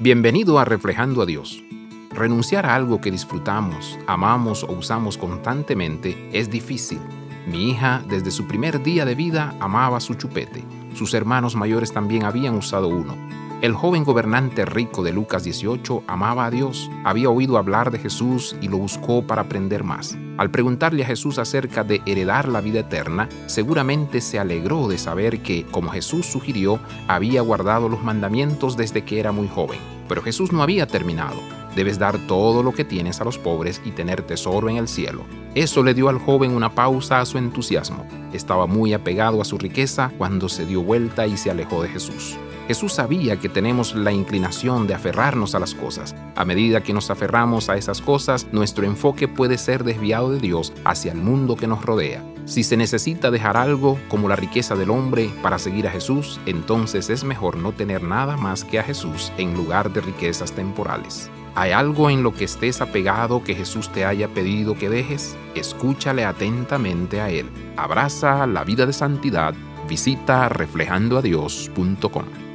Bienvenido a Reflejando a Dios. Renunciar a algo que disfrutamos, amamos o usamos constantemente es difícil. Mi hija, desde su primer día de vida, amaba su chupete. Sus hermanos mayores también habían usado uno. El joven gobernante rico de Lucas 18 amaba a Dios, había oído hablar de Jesús y lo buscó para aprender más. Al preguntarle a Jesús acerca de heredar la vida eterna, seguramente se alegró de saber que, como Jesús sugirió, había guardado los mandamientos desde que era muy joven. Pero Jesús no había terminado. Debes dar todo lo que tienes a los pobres y tener tesoro en el cielo. Eso le dio al joven una pausa a su entusiasmo. Estaba muy apegado a su riqueza cuando se dio vuelta y se alejó de Jesús. Jesús sabía que tenemos la inclinación de aferrarnos a las cosas. A medida que nos aferramos a esas cosas, nuestro enfoque puede ser desviado de Dios hacia el mundo que nos rodea. Si se necesita dejar algo, como la riqueza del hombre, para seguir a Jesús, entonces es mejor no tener nada más que a Jesús en lugar de riquezas temporales. ¿Hay algo en lo que estés apegado que Jesús te haya pedido que dejes? Escúchale atentamente a Él. Abraza la vida de santidad. Visita reflejandoadios.com.